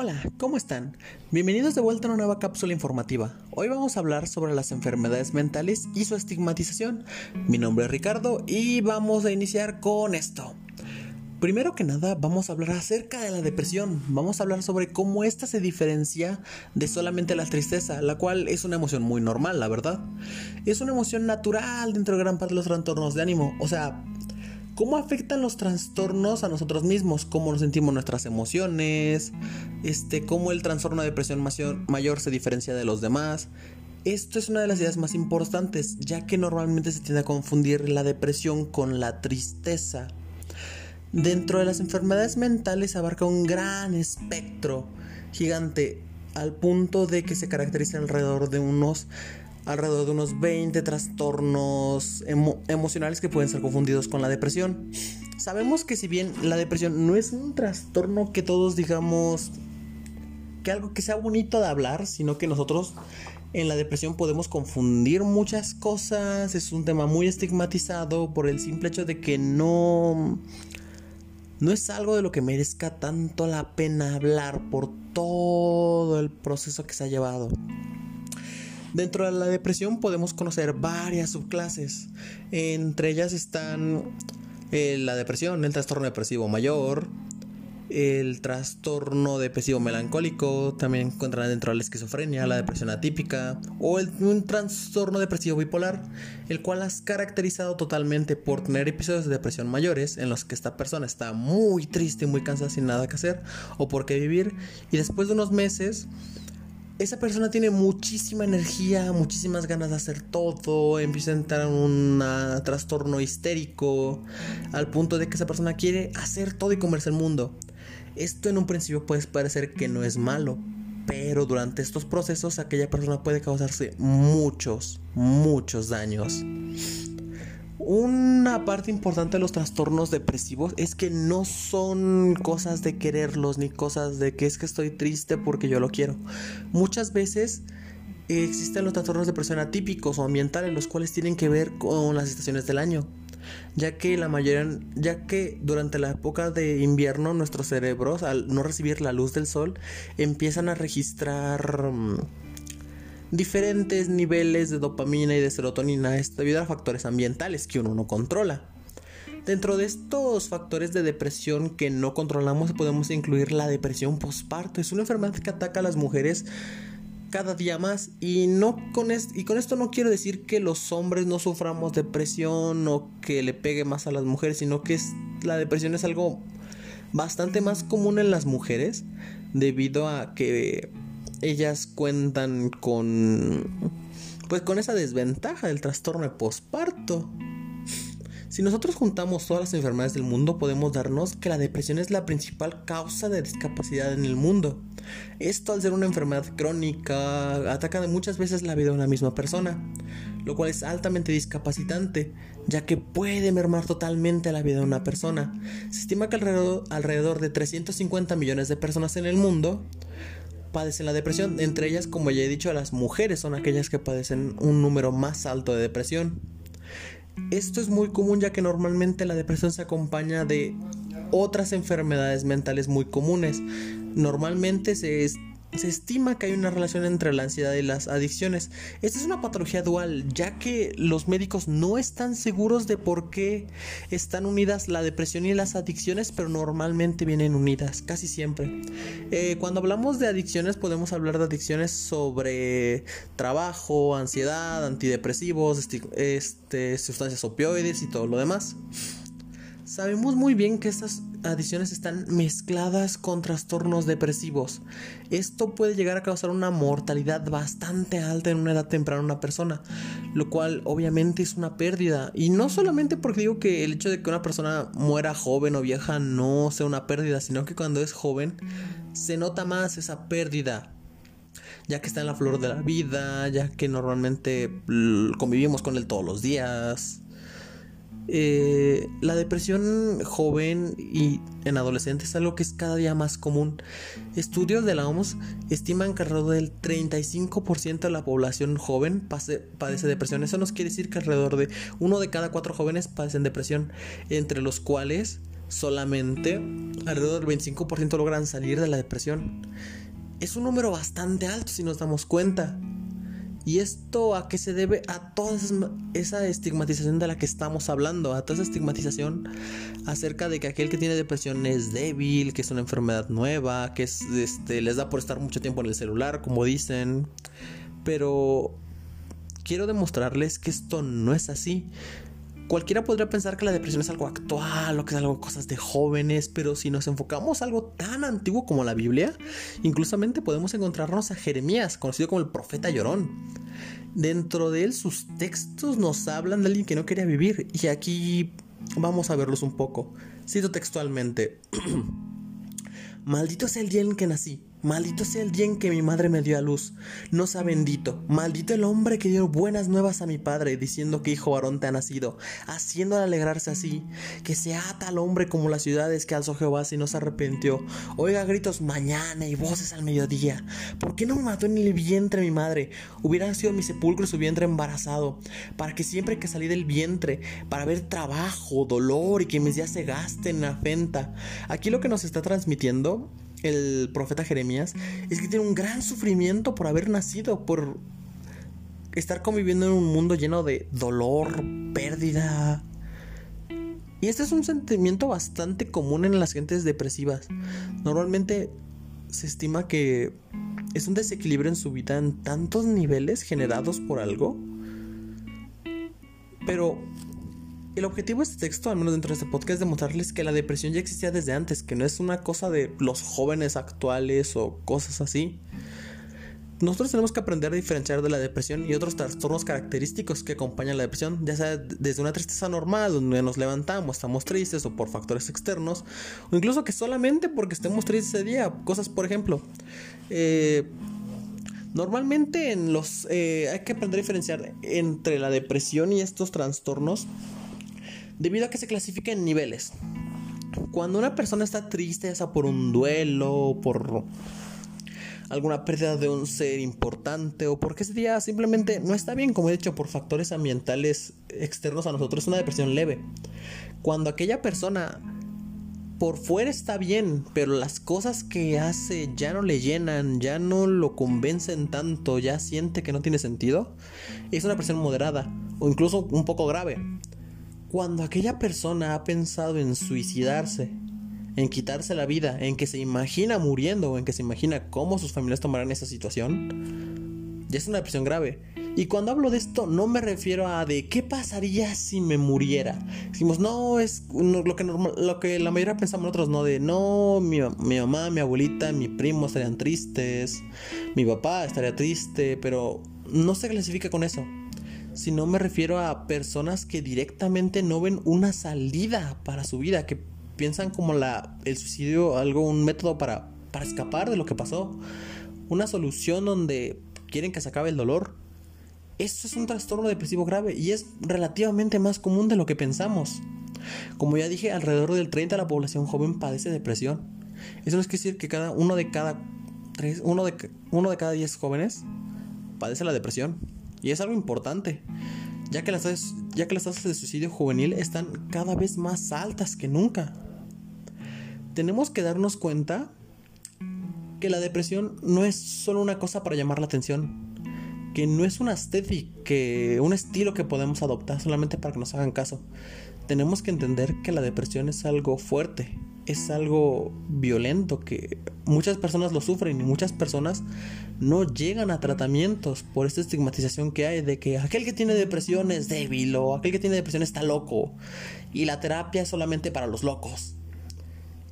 Hola, ¿cómo están? Bienvenidos de vuelta a una nueva cápsula informativa. Hoy vamos a hablar sobre las enfermedades mentales y su estigmatización. Mi nombre es Ricardo y vamos a iniciar con esto. Primero que nada, vamos a hablar acerca de la depresión. Vamos a hablar sobre cómo esta se diferencia de solamente la tristeza, la cual es una emoción muy normal, la verdad. Es una emoción natural dentro de gran parte de los trastornos de ánimo. O sea, cómo afectan los trastornos a nosotros mismos, cómo nos sentimos nuestras emociones, este, cómo el trastorno de depresión mayor, se diferencia de los demás. Esto es una de las ideas más importantes, ya que normalmente se tiende a confundir la depresión con la tristeza. Dentro de las enfermedades mentales abarca un gran espectro gigante, al punto de que se caracteriza alrededor de unos alrededor de unos 20 trastornos emocionales que pueden ser confundidos con la depresión. Sabemos que si bien la depresión no es un trastorno que todos digamos que algo que sea bonito de hablar, sino que nosotros en la depresión podemos confundir muchas cosas, es un tema muy estigmatizado por el simple hecho de que no no es algo de lo que merezca tanto la pena hablar por todo el proceso que se ha llevado. Dentro de la depresión podemos conocer varias subclases. Entre ellas están eh, la depresión, el trastorno depresivo mayor, el trastorno depresivo melancólico, también encontrarán dentro de la esquizofrenia, la depresión atípica o un trastorno depresivo bipolar, el cual es caracterizado totalmente por tener episodios de depresión mayores en los que esta persona está muy triste, muy cansada sin nada que hacer o por qué vivir y después de unos meses esa persona tiene muchísima energía, muchísimas ganas de hacer todo, empieza a entrar en un trastorno histérico, al punto de que esa persona quiere hacer todo y comerse el mundo. Esto en un principio puede parecer que no es malo, pero durante estos procesos aquella persona puede causarse muchos, muchos daños. Una parte importante de los trastornos depresivos es que no son cosas de quererlos ni cosas de que es que estoy triste porque yo lo quiero. Muchas veces existen los trastornos de depresión atípicos o ambientales, los cuales tienen que ver con las estaciones del año. Ya que la mayoría, ya que durante la época de invierno nuestros cerebros, al no recibir la luz del sol, empiezan a registrar mm, diferentes niveles de dopamina y de serotonina debido a factores ambientales que uno no controla. Dentro de estos factores de depresión que no controlamos podemos incluir la depresión postparto. Es una enfermedad que ataca a las mujeres cada día más y no con y con esto no quiero decir que los hombres no suframos depresión o que le pegue más a las mujeres, sino que la depresión es algo bastante más común en las mujeres debido a que ellas cuentan con pues con esa desventaja del trastorno de posparto. Si nosotros juntamos todas las enfermedades del mundo, podemos darnos que la depresión es la principal causa de discapacidad en el mundo. Esto al ser una enfermedad crónica ataca de muchas veces la vida de una misma persona, lo cual es altamente discapacitante, ya que puede mermar totalmente la vida de una persona. Se estima que alrededor, alrededor de 350 millones de personas en el mundo padecen la depresión. Entre ellas, como ya he dicho, las mujeres son aquellas que padecen un número más alto de depresión. Esto es muy común ya que normalmente la depresión se acompaña de otras enfermedades mentales muy comunes. Normalmente se se estima que hay una relación entre la ansiedad y las adicciones. Esta es una patología dual, ya que los médicos no están seguros de por qué están unidas la depresión y las adicciones, pero normalmente vienen unidas, casi siempre. Eh, cuando hablamos de adicciones podemos hablar de adicciones sobre trabajo, ansiedad, antidepresivos, este, sustancias opioides y todo lo demás. Sabemos muy bien que estas adiciones están mezcladas con trastornos depresivos. Esto puede llegar a causar una mortalidad bastante alta en una edad temprana en una persona, lo cual obviamente es una pérdida. Y no solamente porque digo que el hecho de que una persona muera joven o vieja no sea una pérdida, sino que cuando es joven se nota más esa pérdida ya que está en la flor de la vida, ya que normalmente convivimos con él todos los días. Eh, la depresión joven y en adolescentes es algo que es cada día más común. Estudios de la OMS estiman que alrededor del 35% de la población joven padece depresión. Eso nos quiere decir que alrededor de uno de cada cuatro jóvenes padecen depresión, entre los cuales solamente alrededor del 25% logran salir de la depresión. Es un número bastante alto si nos damos cuenta. ¿Y esto a qué se debe? A toda esa estigmatización de la que estamos hablando, a toda esa estigmatización acerca de que aquel que tiene depresión es débil, que es una enfermedad nueva, que es, este, les da por estar mucho tiempo en el celular, como dicen. Pero quiero demostrarles que esto no es así. Cualquiera podría pensar que la depresión es algo actual o que es algo cosas de jóvenes, pero si nos enfocamos a algo tan antiguo como la Biblia, inclusamente podemos encontrarnos a Jeremías, conocido como el profeta llorón. Dentro de él sus textos nos hablan de alguien que no quería vivir y aquí vamos a verlos un poco. Cito textualmente. Maldito sea el día en que nací Maldito sea el día en que mi madre me dio a luz. No sea bendito. Maldito el hombre que dio buenas nuevas a mi padre, diciendo que hijo varón te ha nacido, haciéndole alegrarse así. Que sea tal hombre como las ciudades que alzó Jehová si no se arrepintió. Oiga gritos mañana y voces al mediodía. ¿Por qué no me mató en el vientre mi madre? Hubiera sido mi sepulcro su vientre embarazado. Para que siempre que salí del vientre, para ver trabajo, dolor y que mis días se gasten en afenta. Aquí lo que nos está transmitiendo el profeta Jeremías es que tiene un gran sufrimiento por haber nacido, por estar conviviendo en un mundo lleno de dolor, pérdida. Y este es un sentimiento bastante común en las gentes depresivas. Normalmente se estima que es un desequilibrio en su vida en tantos niveles generados por algo. Pero el objetivo de este texto, al menos dentro de este podcast, es demostrarles que la depresión ya existía desde antes, que no es una cosa de los jóvenes actuales o cosas así. Nosotros tenemos que aprender a diferenciar de la depresión y otros trastornos característicos que acompañan la depresión, ya sea desde una tristeza normal, donde nos levantamos, estamos tristes o por factores externos, o incluso que solamente porque estemos tristes ese día. Cosas, por ejemplo, eh, normalmente en los eh, hay que aprender a diferenciar entre la depresión y estos trastornos debido a que se clasifica en niveles. Cuando una persona está triste, ya sea por un duelo, por alguna pérdida de un ser importante o porque ese día simplemente no está bien, como he dicho, por factores ambientales externos a nosotros, es una depresión leve. Cuando aquella persona por fuera está bien, pero las cosas que hace ya no le llenan, ya no lo convencen tanto, ya siente que no tiene sentido, es una depresión moderada o incluso un poco grave. Cuando aquella persona ha pensado en suicidarse, en quitarse la vida, en que se imagina muriendo o en que se imagina cómo sus familias tomarán esa situación, ya es una depresión grave. Y cuando hablo de esto no me refiero a de qué pasaría si me muriera. Decimos, no, es lo, que lo que la mayoría pensamos nosotros, no, de no, mi, mi mamá, mi abuelita, mi primo estarían tristes, mi papá estaría triste, pero no se clasifica con eso sino me refiero a personas que directamente no ven una salida para su vida, que piensan como la, el suicidio algo, un método para, escapar de lo que pasó, una solución donde quieren que se acabe el dolor. Esto es un trastorno depresivo grave y es relativamente más común de lo que pensamos. Como ya dije, alrededor del 30 de la población joven padece depresión. Eso no es decir que cada uno de cada uno de, uno de cada 10 jóvenes padece la depresión. Y es algo importante, ya que, las tasas, de suicidio juvenil están cada vez más altas que nunca. Tenemos que darnos cuenta que la depresión no es solo una cosa para llamar la atención, que no es una estética, que un estilo que podemos adoptar solamente para que nos hagan caso. Tenemos que entender que la depresión es algo fuerte, es algo violento que muchas personas lo sufren y muchas personas no llegan a tratamientos por esta estigmatización que hay de que aquel que tiene depresión es débil o aquel que tiene depresión está loco y la terapia es solamente para los locos.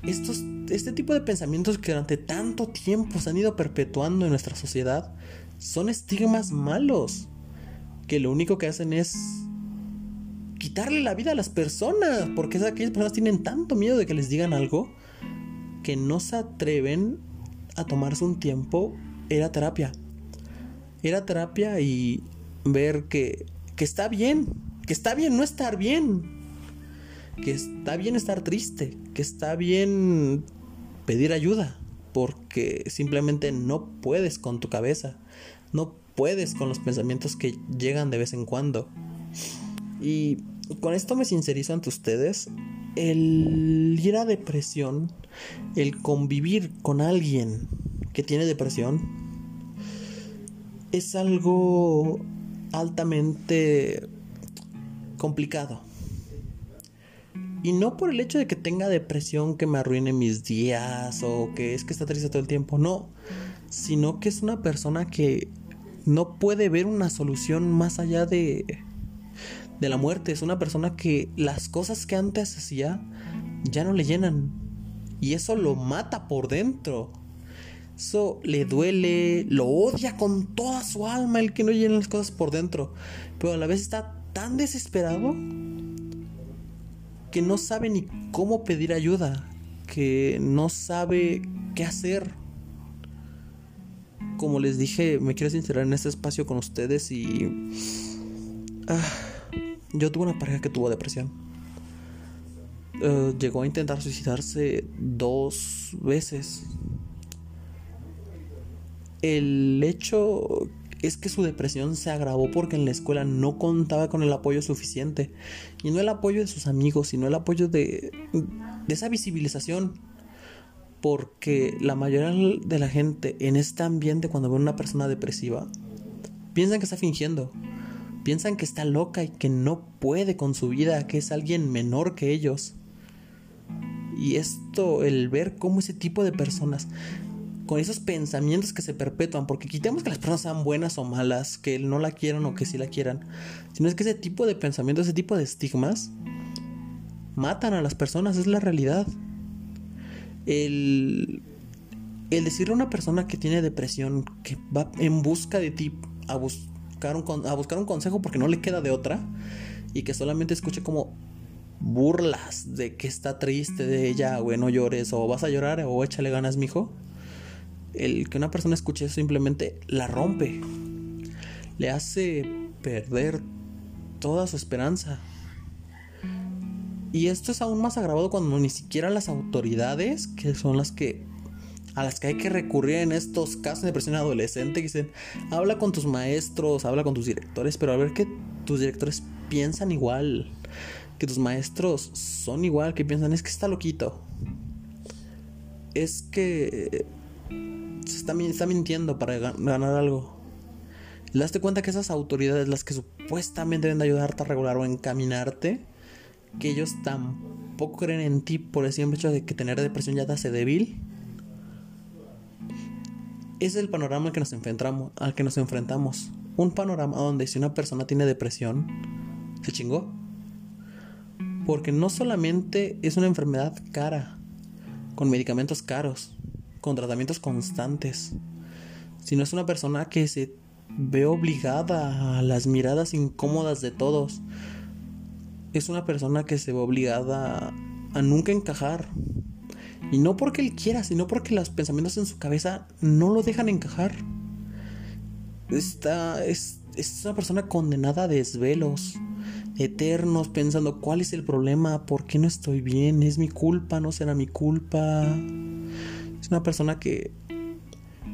Estos, este tipo de pensamientos que durante tanto tiempo se han ido perpetuando en nuestra sociedad son estigmas malos que lo único que hacen es quitarle la vida a las personas, porque aquellas personas tienen tanto miedo de que les digan algo que no se atreven a tomarse un tiempo. Era terapia. Era terapia y ver que, que está bien, que está bien no estar bien, que está bien estar triste, que está bien pedir ayuda, porque simplemente no puedes con tu cabeza, no puedes con los pensamientos que llegan de vez en cuando. Y con esto me sincerizo ante ustedes. el ir a depresión, el convivir con alguien que tiene depresión, es algo altamente complicado. Y no por el hecho de que tenga depresión que me arruine mis días o que es que está triste todo el tiempo, no, sino que es una persona que no puede ver una solución más allá de de la muerte, es una persona que las cosas que antes hacía ya no le llenan y eso lo mata por dentro. Eso le duele, lo odia con toda su alma el que no llena las cosas por dentro, pero a la vez está tan desesperado que no sabe ni cómo pedir ayuda, que no sabe qué hacer. Como les dije, me quiero sincerar en este espacio con ustedes y... Ah, yo tuve una pareja que tuvo depresión. Eh, llegó a intentar suicidarse dos veces. El hecho es que su depresión se agravó porque en la escuela no contaba con el apoyo suficiente. Y no el apoyo de sus amigos, sino el apoyo de, esa visibilización. Porque la mayoría de la gente en este ambiente cuando ve a una persona depresiva, piensan que está fingiendo. Piensan que está loca y que no puede con su vida, que es alguien menor que ellos. Y esto, el ver cómo ese tipo de personas con esos pensamientos que se perpetúan, porque quitemos que las personas sean buenas o malas, que no la quieran o que sí la quieran, sino es que ese tipo de pensamientos, ese tipo de estigmas, matan a las personas, es la realidad. El, el decirle a una persona que tiene depresión, que va en busca de ti a, a buscar un consejo porque no le queda de otra, y que solamente escuche como burlas de que está triste de ella, güey, no llores, o vas a llorar, o échale ganas, mijo el que una persona escuche eso simplemente la rompe, le hace perder toda su esperanza. Y esto es aún más agravado cuando ni siquiera las autoridades, que son las que a las que hay que recurrir en estos casos de depresión adolescente, dicen, habla con tus maestros, habla con tus directores, pero a ver que tus directores piensan igual, que tus maestros son igual, que piensan, es que está loquito. Es que se está, está mintiendo para ganar algo. Le das cuenta que esas autoridades, las que supuestamente deben de ayudarte a regular o encaminarte, que ellos tampoco creen en ti por el simple hecho de que tener depresión ya te hace débil. Es el panorama al que nos enfrentamos, al que nos enfrentamos. Un panorama donde si una persona tiene depresión, se chingó. Porque no solamente es una enfermedad cara, con medicamentos caros, con tratamientos constantes, sino es una persona que se ve obligada a las miradas incómodas de todos. Es una persona que se ve obligada a nunca encajar. Y no porque él quiera, sino porque los pensamientos en su cabeza no lo dejan encajar. Esta es, es una persona condenada a desvelos eternos pensando cuál es el problema, por qué no estoy bien, es mi culpa, no será mi culpa. Es una persona que,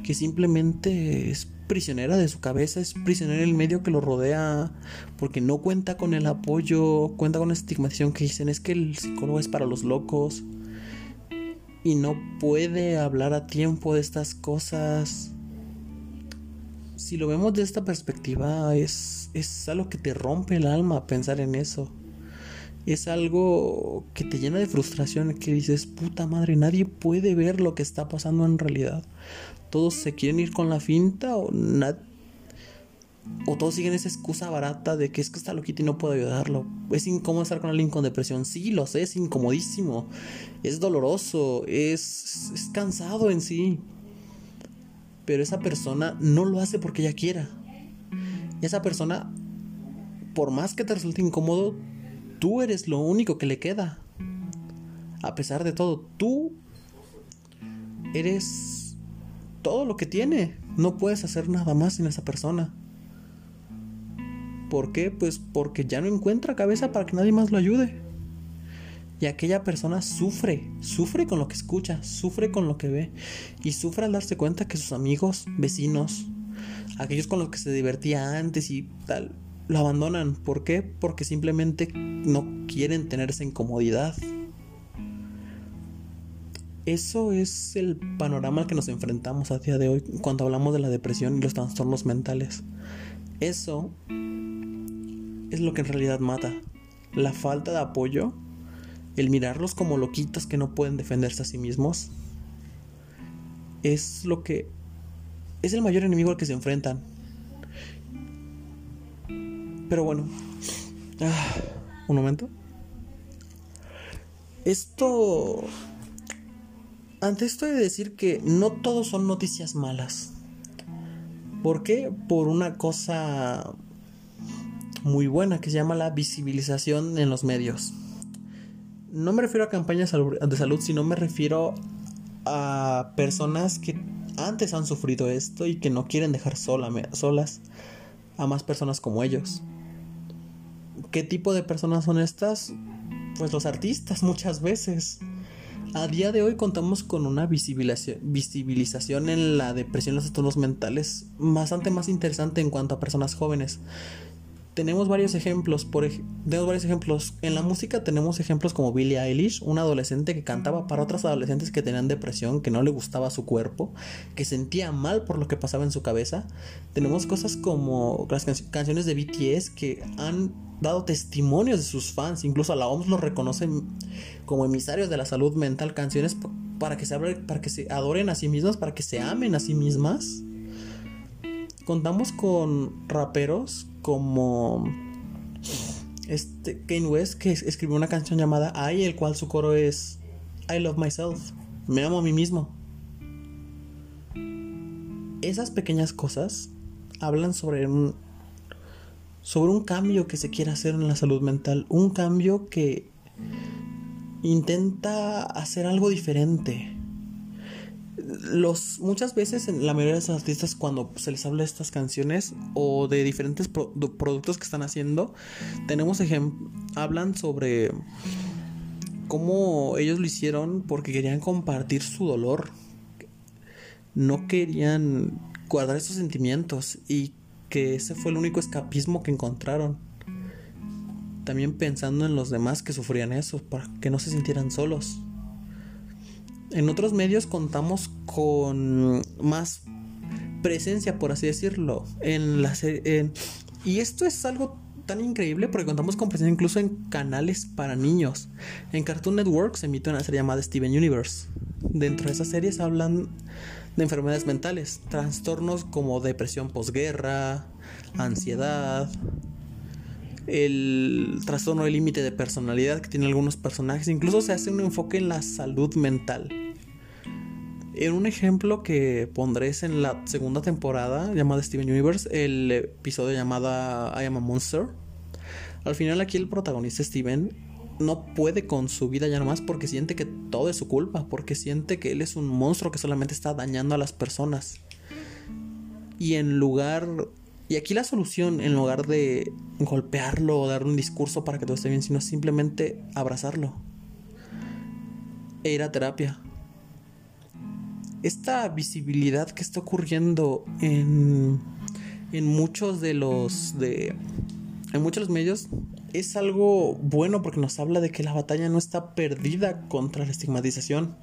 que simplemente es prisionera de su cabeza, es prisionera del medio que lo rodea, porque no cuenta con el apoyo, cuenta con la estigmatización que dicen es que el psicólogo es para los locos y no puede hablar a tiempo de estas cosas. Si lo vemos de esta perspectiva, es, es algo que te rompe el alma pensar en eso es algo que te llena de frustración, que dices, puta madre, nadie puede ver lo que está pasando en realidad. Todos se quieren ir con la finta o o todos siguen esa excusa barata de que es que está loquito y no puedo ayudarlo. Es incómodo estar con alguien con depresión. Sí, lo sé, es incomodísimo. Es doloroso, es, es cansado en sí. Pero esa persona no lo hace porque ella quiera. Esa persona, por más que te resulte incómodo, Tú eres lo único que le queda. A pesar de todo, tú eres todo lo que tiene. No puedes hacer nada más sin esa persona. ¿Por qué? Pues porque ya no encuentra cabeza para que nadie más lo ayude. Y aquella persona sufre, sufre con lo que escucha, sufre con lo que ve. Y sufre al darse cuenta que sus amigos, vecinos, aquellos con los que se divertía antes y tal, lo abandonan. ¿Por qué? Porque simplemente no quieren tener esa incomodidad. Eso es el panorama al que nos enfrentamos a día de hoy cuando hablamos de la depresión y los trastornos mentales. Eso es lo que en realidad mata. La falta de apoyo, el mirarlos como loquitos que no pueden defenderse a sí mismos, es lo que es el mayor enemigo al que se enfrentan. Pero bueno, ah, un momento. Esto antes esto de decir que no todos son noticias malas. ¿Por qué? Por una cosa muy buena que se llama la visibilización en los medios. No me refiero a campañas de salud, sino me refiero a personas que antes han sufrido esto y que no quieren dejar solas a más personas como ellos. ¿Qué tipo de personas son estas? Pues los artistas muchas veces. A día de hoy contamos con una visibilización, en la depresión y los trastornos mentales bastante más interesante en cuanto a personas jóvenes. Tenemos varios ejemplos, por tenemos varios ejemplos. En la música tenemos ejemplos como Billie Eilish, una adolescente que cantaba para otras adolescentes que tenían depresión, que no le gustaba su cuerpo, que sentía mal por lo que pasaba en su cabeza. Tenemos cosas como las canciones de BTS que han dado testimonios de sus fans, incluso a la OMS los reconocen como emisarios de la salud mental, canciones para que se para que se adoren a sí mismas, para que se amen a sí mismas. Contamos con raperos como este Kanye West que escribió una canción llamada I, el cual su coro es I love myself, me amo a mí mismo. Esas pequeñas cosas hablan sobre un sobre un cambio que se quiere hacer en la salud mental, un cambio que intenta hacer algo diferente. Los, muchas veces en la mayoría de los artistas cuando se les habla de estas canciones o de diferentes productos que están haciendo, tenemos hablan sobre cómo ellos lo hicieron porque querían compartir su dolor. No querían guardar esos sentimientos y que ese fue el único escapismo que encontraron. También pensando en los demás que sufrían eso, para que no se sintieran solos. En otros medios contamos con más presencia, por así decirlo, en la y esto es algo tan increíble porque contamos con presencia incluso en canales para niños. En Cartoon Network se emite una serie llamada Steven Universe. Dentro de esas series hablan de enfermedades mentales, trastornos como depresión posguerra, ansiedad, el trastorno de límite de personalidad que tienen algunos personajes, incluso se hace un enfoque en la salud mental. En un ejemplo que pondré es en la segunda temporada llamada Steven Universe, el episodio llamado I Am a Monster. Al final aquí el protagonista Steven no puede con su vida ya nomás porque siente que todo es su culpa, porque siente que él es un monstruo que solamente está dañando a las personas. Y en lugar... Y aquí la solución, en lugar de golpearlo o dar un discurso para que todo esté bien, sino simplemente abrazarlo. E ir a terapia. Esta visibilidad que está ocurriendo en, en muchos de los... De, en muchos medios es algo bueno porque nos habla de que la batalla no está perdida contra la estigmatización.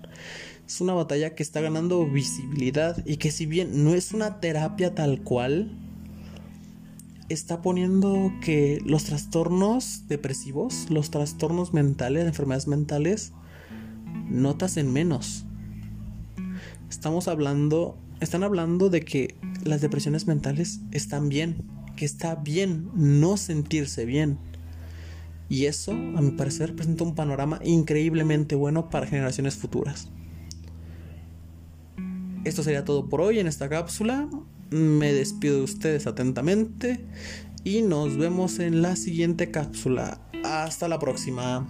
Es una batalla que está ganando visibilidad y que si bien no es una terapia tal cual, está poniendo que los trastornos depresivos, los trastornos mentales, enfermedades mentales, notas en menos. Estamos hablando, están hablando de que las depresiones mentales están bien, que está bien no sentirse bien y eso, a mi parecer, presenta un panorama increíblemente bueno para generaciones futuras. Esto sería todo por hoy en esta cápsula. Me despido de ustedes atentamente y nos vemos en la siguiente cápsula. Hasta la próxima.